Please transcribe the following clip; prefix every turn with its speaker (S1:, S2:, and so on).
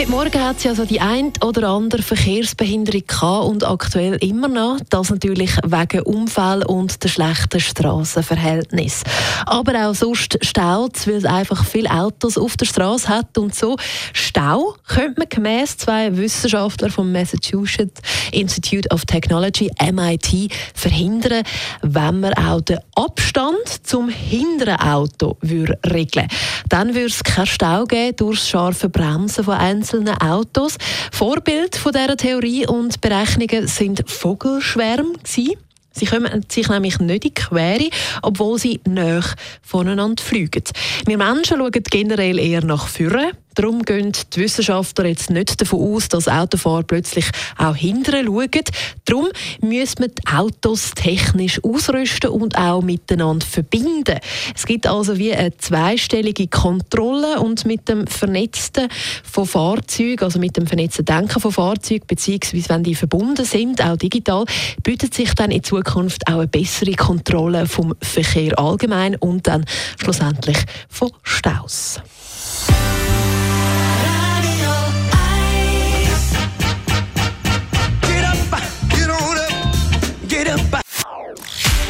S1: Heute Morgen hat es ja die ein oder andere Verkehrsbehinderung gehabt und aktuell immer noch. Das natürlich wegen Unfall und der schlechten Straßenverhältnis. Aber auch sonst staut weil es einfach viele Autos auf der Straße hat und so. Stau könnte man gemäß zwei Wissenschaftler vom Massachusetts Institute of Technology MIT verhindern, wenn man auch den Abstand zum hinteren Auto regeln würde. Dann würde es keinen Stau geben durch das scharfe Bremsen von einzelnen einzelnen Autos. Vorbild von dieser Theorie und Berechnungen sind Vogelschwärme. Sie kommen sich nämlich nicht in Quere, obwohl sie näher voneinander fliegen. Wir Menschen schauen generell eher nach vorne. Darum gehen die Wissenschaftler jetzt nicht davon aus, dass Autofahrer plötzlich auch hinterher schauen. Darum müssen wir die Autos technisch ausrüsten und auch miteinander verbinden. Es gibt also wie eine zweistellige Kontrolle und mit dem Vernetzten von Fahrzeugen, also mit dem vernetzten Denken von Fahrzeugen, beziehungsweise wenn die verbunden sind, auch digital, bietet sich dann in Zukunft auch eine bessere Kontrolle vom Verkehr allgemein und dann schlussendlich von Staus.